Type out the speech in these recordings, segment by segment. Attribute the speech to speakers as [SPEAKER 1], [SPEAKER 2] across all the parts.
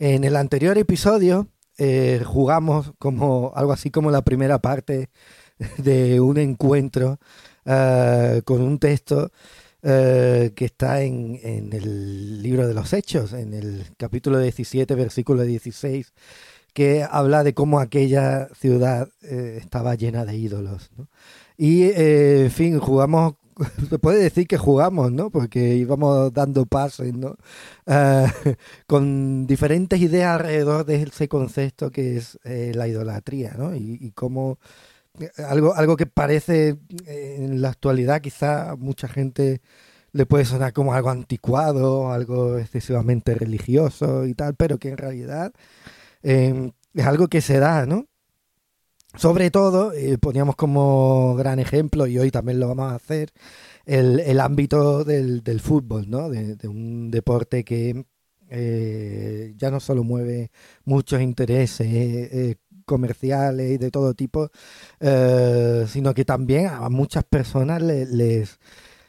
[SPEAKER 1] En el anterior episodio eh, jugamos como algo así como la primera parte de un encuentro eh, con un texto eh, que está en, en, el libro de los Hechos, en el capítulo 17, versículo 16, que habla de cómo aquella ciudad estaba llena de ídolos. ¿no? Y, en fin, jugamos se puede decir que jugamos, ¿no? Porque íbamos dando pases, ¿no? Uh, con diferentes ideas alrededor de ese concepto que es eh, la idolatría, ¿no? Y, y cómo eh, algo, algo que parece eh, en la actualidad quizá mucha gente le puede sonar como algo anticuado, algo excesivamente religioso y tal, pero que en realidad es algo que se da, ¿no? Sobre todo, eh, poníamos como gran ejemplo, y hoy también lo vamos a hacer, el, el ámbito del, del, fútbol, ¿no? De, un deporte que eh, ya no solo mueve muchos intereses eh, comerciales y de todo tipo, sino que también a muchas personas les, les,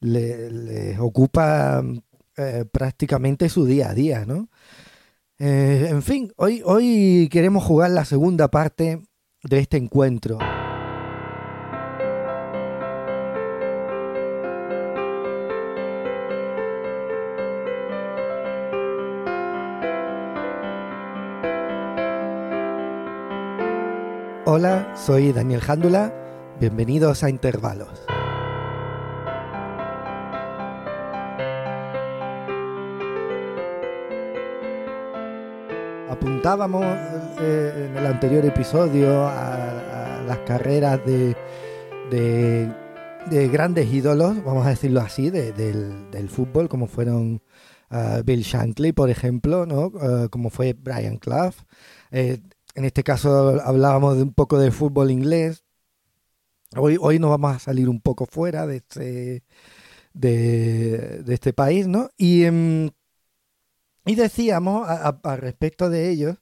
[SPEAKER 1] les, les ocupa prácticamente su día a día, ¿no? En fin, hoy, hoy queremos jugar la segunda parte de este encuentro. Hola, soy Daniel Jándula, bienvenidos a Intervalos. Apuntábamos eh, en el anterior episodio a, las carreras de, de, de, grandes ídolos, vamos a decirlo así, de, del, fútbol, como fueron uh, Bill Shankly, por ejemplo, ¿no? Uh, como fue Brian Clough. Eh, en este caso hablábamos de un poco de fútbol inglés. Hoy, hoy nos vamos a salir un poco fuera de este, de este país, ¿no? Y... Um, y decíamos a, a, a, respecto de ellos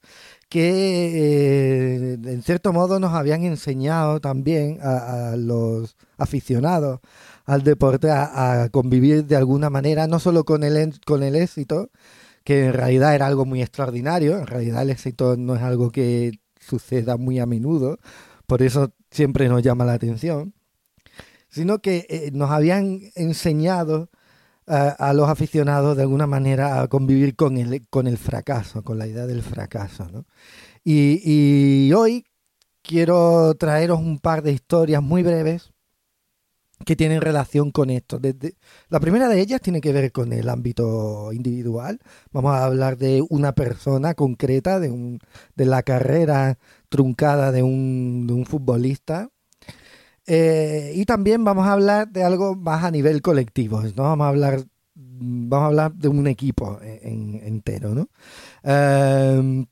[SPEAKER 1] que eh, en cierto modo nos habían enseñado también a, los aficionados al deporte a, a, convivir de alguna manera, no solo con el, con el éxito, que en realidad era algo muy extraordinario, en realidad el éxito no es algo que suceda muy a menudo, por eso siempre nos llama la atención, sino que eh, nos habían enseñado a, los aficionados de alguna manera a convivir con el, con el fracaso, con la idea del fracaso. ¿no? Y, hoy quiero traeros un par de historias muy breves que tienen relación con esto. La primera de ellas tiene que ver con el ámbito individual. Vamos a hablar de una persona concreta, de, un, de la carrera truncada de un, de un futbolista eh, y también vamos a hablar de algo más a nivel colectivo, ¿no? Vamos a hablar, vamos a hablar de un equipo en, entero, ¿no? Eh,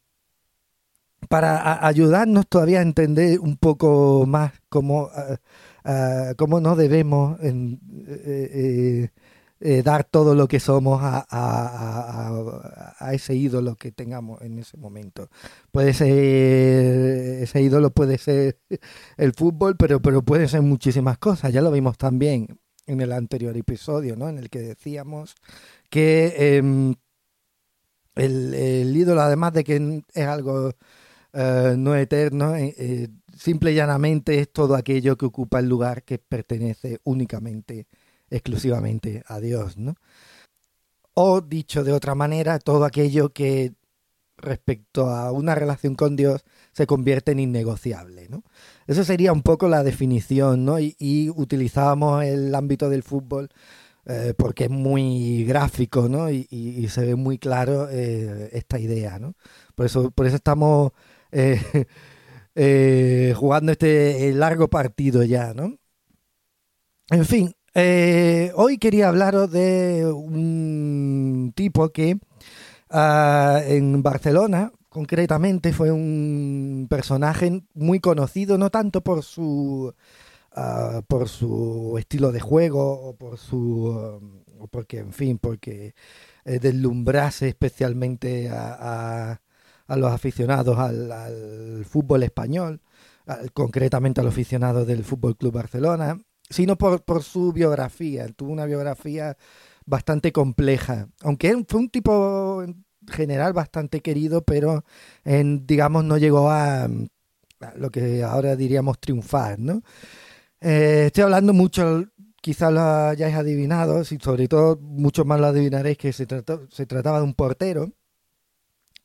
[SPEAKER 1] para ayudarnos todavía a entender un poco más cómo, uh, cómo no debemos eh, dar todo lo que somos a, a, a, ese ídolo que tengamos en ese momento. Puede ser, ese ídolo puede ser el fútbol, pero, pero puede ser muchísimas cosas. Ya lo vimos también en el anterior episodio, ¿no? En el que decíamos que eh, el, el, ídolo, además de que es algo uh, no eterno, eh, eh, simple y llanamente es todo aquello que ocupa el lugar que pertenece únicamente exclusivamente a Dios, ¿no? O dicho de otra manera, todo aquello que respecto a una relación con Dios se convierte en innegociable, ¿no? Eso sería un poco la definición, ¿no? Y, y utilizábamos el ámbito del fútbol eh, porque es muy gráfico, ¿no? Y, se ve muy claro eh, esta idea, ¿no? Por eso, por eso estamos eh jugando este largo partido ya, ¿no? En fin, eh, hoy quería hablaros de un tipo que uh, en Barcelona, concretamente, fue un personaje muy conocido, no tanto por su, uh, por su estilo de juego o por su. Porque, en fin, porque eh, deslumbrase especialmente a, los aficionados al, al fútbol español, concretamente a los aficionados del Fútbol Club Barcelona sino por, por su biografía. Tuvo una biografía bastante compleja. Aunque fue un tipo general bastante querido, pero en, digamos no llegó a, lo que ahora diríamos triunfar, ¿no? Eh, estoy hablando mucho, quizás lo hayáis adivinado, y sobre todo muchos más lo adivinaréis que se, se trataba de un portero.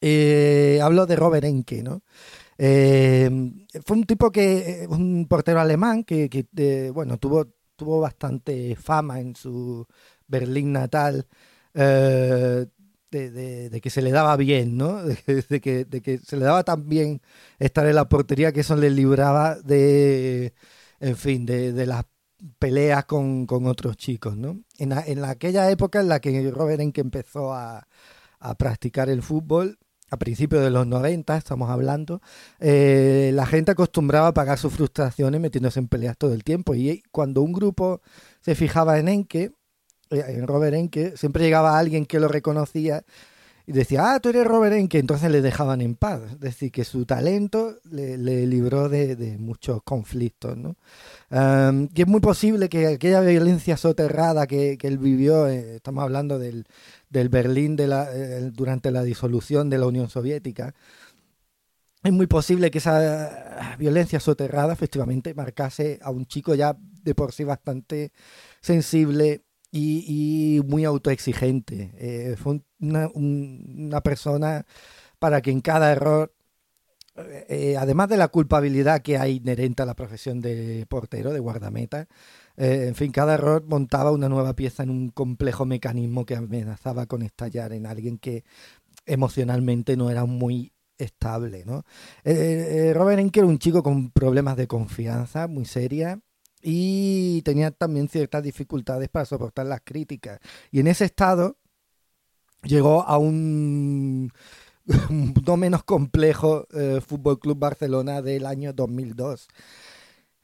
[SPEAKER 1] Eh, hablo de Robert Enke, ¿no? Eh, fue un tipo que, un portero alemán que, que bueno, tuvo, tuvo bastante fama en su Berlín natal. Eh, de, que se le daba bien, ¿no? De, que, de, que, se le daba tan bien estar en la portería que eso le libraba de, en fin, de, las peleas con, otros chicos, ¿no? En, en, aquella época en la que Robert Enke empezó a, a practicar el fútbol, a principios de los 90, estamos hablando, eh, la gente acostumbraba a pagar sus frustraciones metiéndose en peleas todo el tiempo. Y cuando un grupo se fijaba en Enke, eh, en Robert Enke, siempre llegaba alguien que lo reconocía y decía, ah, tú eres Robert Enke, entonces le dejaban en paz. Es decir, que su talento le, libró de, muchos conflictos. ¿no? y es muy posible que aquella violencia soterrada que, él vivió, eh, estamos hablando del, del Berlín eh, durante la disolución de la Unión Soviética, es muy posible que esa violencia soterrada efectivamente marcase a un chico ya de por sí bastante sensible y, muy autoexigente. Eh, fue una, persona para que en cada error, eh, además de la culpabilidad que hay inherente a la profesión de portero, de guardameta, eh, en fin, cada error montaba una nueva pieza en un complejo mecanismo que amenazaba con estallar en alguien que emocionalmente no era muy estable. ¿no? Robert Enke era un chico con problemas de confianza muy seria y tenía también ciertas dificultades para soportar las críticas. Y en ese estado llegó a un no menos complejo eh, Fútbol Club Barcelona del año 2002.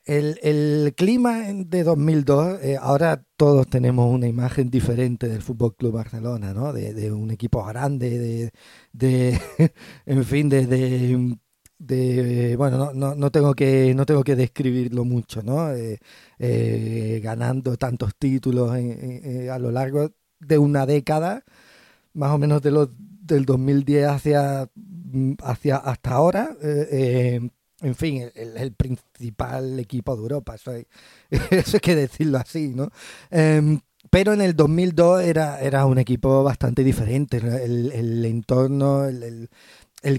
[SPEAKER 1] El, el clima de 2002, eh, ahora todos tenemos una imagen diferente del Fútbol Club Barcelona, ¿no? De, un equipo grande, de, de en fin, de, de de bueno no, no, no, tengo que no tengo que describirlo mucho no eh, eh, ganando tantos títulos a lo largo de una década más o menos de los del 2010 hacia hacia hasta ahora eh, en fin el, principal equipo de Europa eso hay, eso hay que decirlo así no em, pero en el 2002 era, era un equipo bastante diferente. El, entorno, el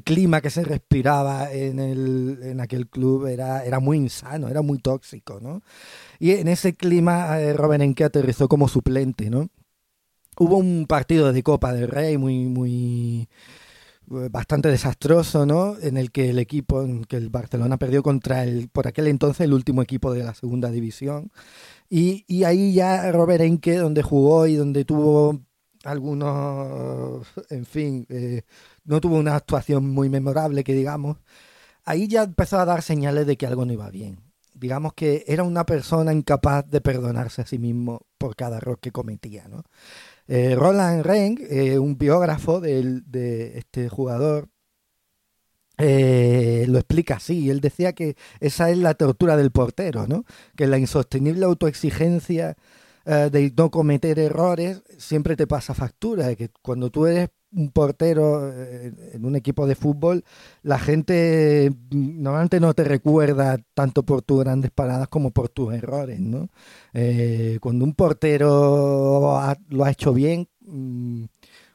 [SPEAKER 1] clima que se respiraba en, el, en aquel club era, era muy insano, era muy tóxico, ¿no? Y en ese clima eh, Robin Enke aterrizó como suplente, ¿no? Hubo un partido de Copa del Rey muy, muy eh, bastante desastroso, ¿no? En el que el equipo, en que el Barcelona perdió contra el, por aquel entonces, el último equipo de la segunda división. Y, y ahí ya Robert Enke, donde jugó y donde tuvo algunos, en fin, eh, no tuvo una actuación muy memorable, que digamos, ahí ya empezó a dar señales de que algo no iba bien. Digamos que era una persona incapaz de perdonarse a sí mismo por cada error que cometía. ¿no? Eh, Roland Reng, eh, un biógrafo de, este jugador, eh, lo explica así. Él decía que esa es la tortura del portero, ¿no? que la insostenible autoexigencia de no cometer errores siempre te pasa factura, de que cuando tú eres un portero eh, en un equipo de fútbol, la gente mm, normalmente no te recuerda tanto por tus grandes paradas como por tus errores, ¿no? Eh, cuando un portero lo ha hecho bien, mm,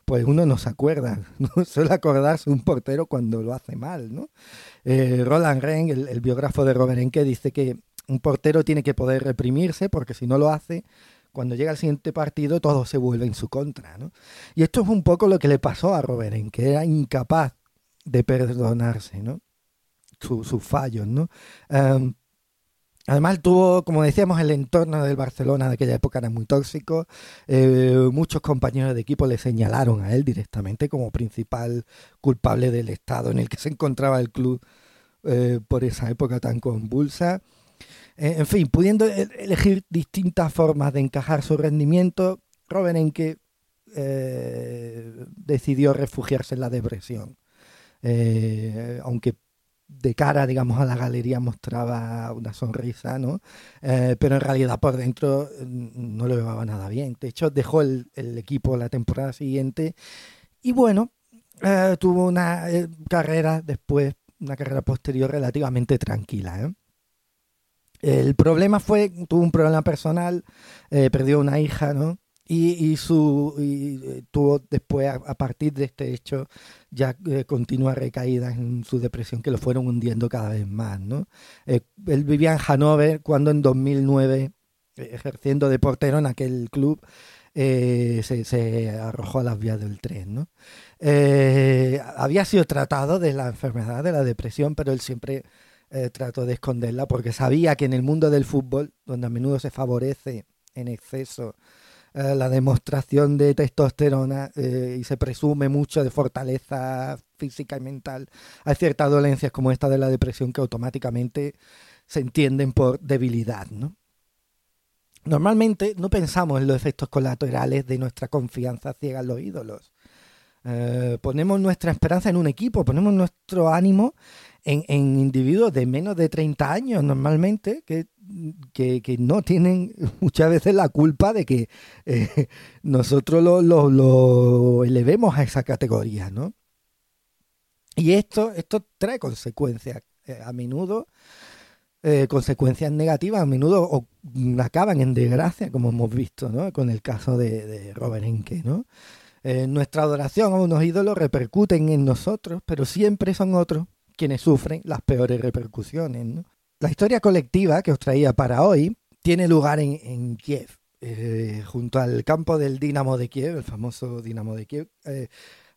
[SPEAKER 1] pues uno no se acuerda, no suele acordarse un portero cuando lo hace mal, ¿no? Eh, Roland Ren, el, el, biógrafo de Robert Enke, dice que un portero tiene que poder reprimirse porque si no lo hace, cuando llega el siguiente partido todo se vuelve en su contra. ¿no? Y esto es un poco lo que le pasó a Robert, que era incapaz de perdonarse ¿no? sus fallos. ¿no? Em, además tuvo, como decíamos, el entorno del Barcelona de aquella época era muy tóxico. Eh, muchos compañeros de equipo le señalaron a él directamente como principal culpable del estado en el que se encontraba el club eh, por esa época tan convulsa. Eh, en fin, pudiendo e-, elegir distintas formas de encajar su rendimiento, Robert Enke eh, decidió refugiarse en la depresión. Eh, aunque de cara, digamos, a la galería mostraba una sonrisa, ¿no? pero en realidad por dentro mm, no le llevaba nada bien. De hecho, dejó el, equipo la temporada siguiente y bueno, tuvo una carrera después, una carrera posterior relativamente tranquila. ¿Eh? El problema fue, tuvo un problema personal, perdió una hija, ¿no? Y, su tuvo después a, partir de este hecho ya continua recaída en su depresión que lo fueron hundiendo cada vez más no él vivía en Hannover cuando en 2009 ejerciendo de portero en aquel club eh, se, arrojó a las vías del tren. ¿no? Eh, había sido tratado de la enfermedad, de la depresión, pero él siempre eh, trató de esconderla porque sabía que en el mundo del fútbol, donde a menudo se favorece en exceso la demostración de testosterona y se presume mucho de fortaleza física y mental, hay ciertas dolencias como esta de la depresión que automáticamente se entienden por debilidad, ¿no? Normalmente no pensamos en los efectos colaterales de nuestra confianza ciega en los ídolos. Eh, ponemos nuestra esperanza en un equipo, ponemos nuestro ánimo en, individuos de menos de 30 años normalmente, que, no tienen muchas veces la culpa de que eh, nosotros lo, elevemos a esa categoría, ¿no? Y esto, esto trae consecuencias. Eh, a menudo eh, consecuencias negativas a menudo acaban en desgracia, como hemos visto ¿no? con el caso de, Robert Enke. ¿no? Nuestra adoración a unos ídolos repercuten en nosotros, pero siempre son otros quienes sufren las peores repercusiones. ¿no? La historia colectiva que os traía para hoy tiene lugar en, Kiev, eh, junto al campo del Dinamo de Kiev, el famoso Dinamo de Kiev.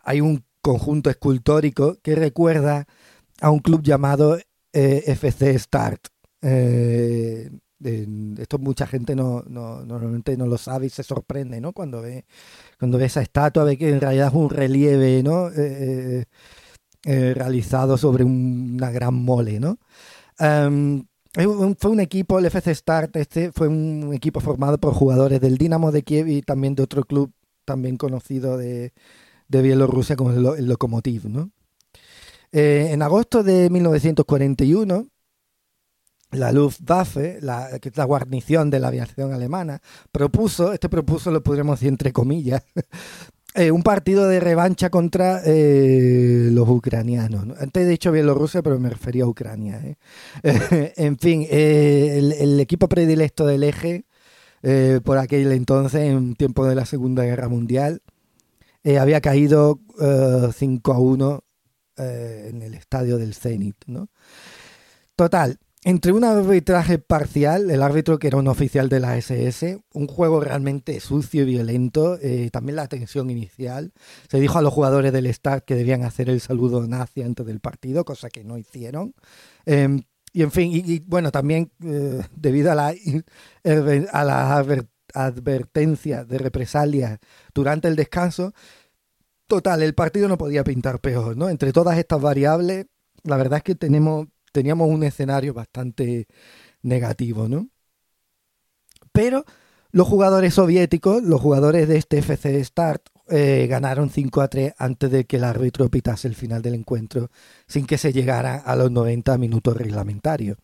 [SPEAKER 1] hay un conjunto escultórico que recuerda a un club llamado FC Start, eh, esto mucha gente no, normalmente no lo sabe y se sorprende, ¿no? Cuando ve, cuando ve esa estatua, ve que en realidad es un relieve, ¿no? Eh, eh, realizado sobre una gran mole, ¿no? Em, fue un equipo, el FC Start, este fue un equipo formado por jugadores del Dinamo de Kiev y también de otro club también conocido de, de Bielorrusia como el, Lokomotiv, ¿no? en agosto de 1941 la Luftwaffe, la, la guarnición de la aviación alemana, propuso, este propuso lo podríamos decir entre comillas, eh, un partido de revancha contra eh, los ucranianos. Antes he dicho Bielorrusia, pero me refería a Ucrania. ¿eh? en fin, el, equipo predilecto del eje, por aquel entonces, en tiempo de la Segunda Guerra Mundial, había caído 5 a 1 en el estadio del Zenit. ¿no? Total, entre un arbitraje parcial, el árbitro que era un oficial de la SS, un juego realmente sucio y violento, eh, también la tensión inicial, se dijo a los jugadores del Start que debían hacer el saludo nazi antes del partido, cosa que no hicieron. Em, y en fin, bueno, también eh, debido a a la advertencia de represalias durante el descanso, total, el partido no podía pintar peor, ¿no? Entre todas estas variables, la verdad es que tenemos teníamos un escenario bastante negativo, ¿no? Pero los jugadores soviéticos, los jugadores de este FC Start, eh, ganaron 5 a 3 antes de que el árbitro pitase el final del encuentro, sin que se llegara a los 90 minutos reglamentarios.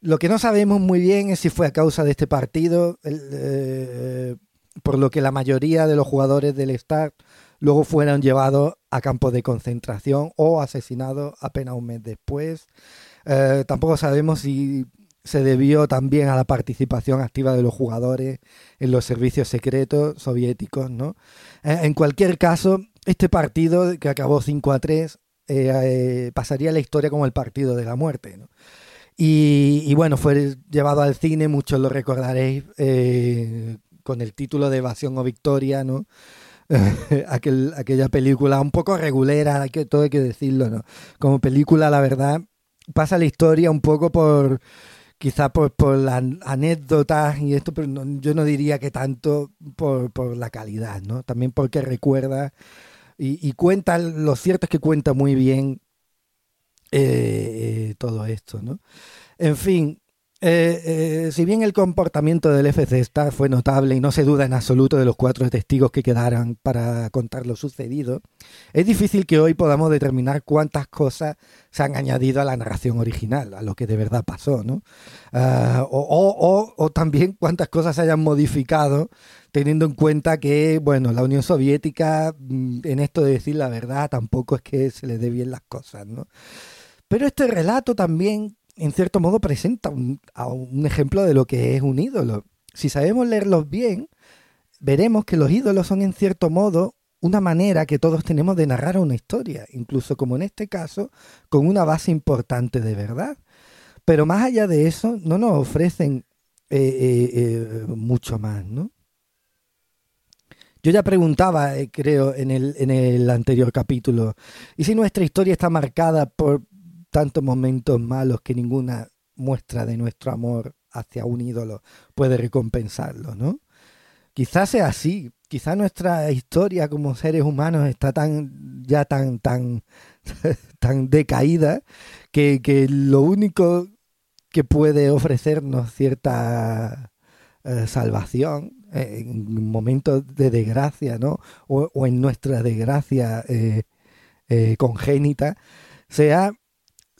[SPEAKER 1] Lo que no sabemos muy bien es si fue a causa de este partido, eh, por lo que la mayoría de los jugadores del Start luego fueron llevados a campos de concentración o asesinados apenas un mes después. Eh, tampoco sabemos si se debió también a la participación activa de los jugadores en los servicios secretos soviéticos. ¿no? Eh, en cualquier caso, este partido que acabó 5 a 3 eh, pasaría a la historia como el partido de la muerte. Y, bueno, fue llevado al cine, muchos lo recordaréis con el título de Evasión o Victoria, ¿no? Aquel, aquella película un poco regulera, que, todo hay que decirlo, ¿no? Como película, la verdad, pasa la historia un poco por quizá por, por las anécdotas y esto, pero yo no diría que tanto por, por la calidad, ¿no? También porque recuerda y, y, cuenta, lo cierto es que cuenta muy bien eh, todo esto, ¿no? En fin, eh, eh, si bien el comportamiento del FC Star fue notable y no se duda en absoluto de los cuatro testigos que quedaran para contar lo sucedido, es difícil que hoy podamos determinar cuántas cosas se han añadido a la narración original, a lo que de verdad pasó, ¿no? Ah, o, también cuántas cosas se hayan modificado teniendo en cuenta que, bueno, la Unión Soviética, mm, en esto de decir la verdad, tampoco es que se le dé bien las cosas, ¿no? Pero este relato también, en cierto modo, presenta un, ejemplo de lo que es un ídolo. Si sabemos leerlos bien, veremos que los ídolos son, en cierto modo, una manera que todos tenemos de narrar una historia, incluso como en este caso, con una base importante de verdad. Pero más allá de eso, no nos ofrecen eh, eh, eh, mucho más, ¿no? Yo ya preguntaba, creo, en el, en el anterior capítulo, ¿y si nuestra historia está marcada por tantos momentos malos que ninguna muestra de nuestro amor hacia un ídolo puede recompensarlo, ¿no? Quizás sea así, quizás nuestra historia como seres humanos está tan ya tan tan tan decaída que, que lo único que puede ofrecernos cierta eh, salvación en momentos de desgracia, ¿no? O, en nuestra desgracia eh, eh, congénita, sea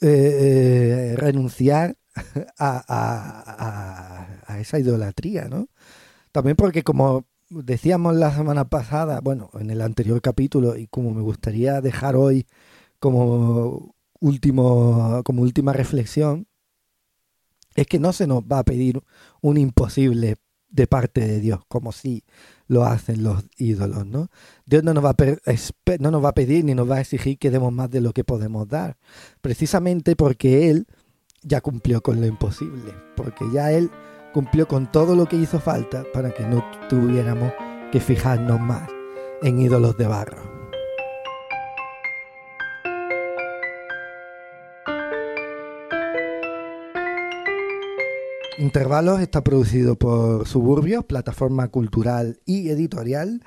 [SPEAKER 1] renunciar a, a, esa idolatría, ¿no? También porque como decíamos la semana pasada, bueno, en el anterior capítulo, y como me gustaría dejar hoy como último, como última reflexión, es que no se nos va a pedir un imposible de parte de Dios, como si lo hacen los ídolos, ¿no? Dios no nos, va a no nos va a pedir ni nos va a exigir que demos más de lo que podemos dar, precisamente porque Él ya cumplió con lo imposible, porque ya Él cumplió con todo lo que hizo falta para que no tuviéramos que fijarnos más en ídolos de barro. Intervalos está producido por Suburbios, plataforma cultural y editorial.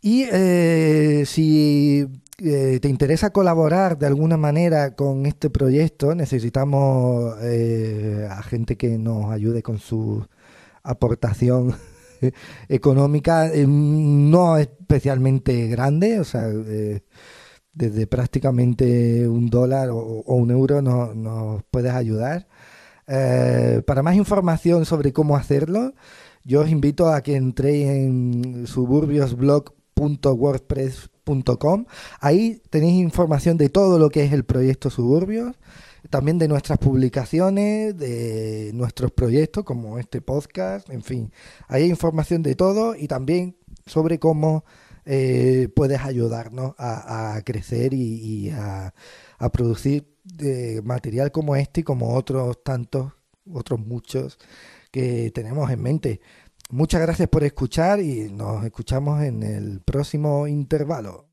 [SPEAKER 1] Y eh, si eh, te interesa colaborar de alguna manera con este proyecto, necesitamos eh, a gente que nos ayude con su aportación económica, no especialmente grande, o sea, desde prácticamente un dólar o, un euro nos puedes ayudar. Eh, para más información sobre cómo hacerlo, yo os invito a que entréis en suburbiosblog.wordpress.com. Ahí tenéis información de todo lo que es el proyecto Suburbios, también de nuestras publicaciones, de nuestros proyectos como este podcast, en fin. Ahí hay información de todo y también sobre cómo eh, puedes ayudarnos a, crecer y, a, a producir de material como este y como otros tantos, otros muchos que tenemos en mente. Muchas gracias por escuchar y nos escuchamos en el próximo intervalo.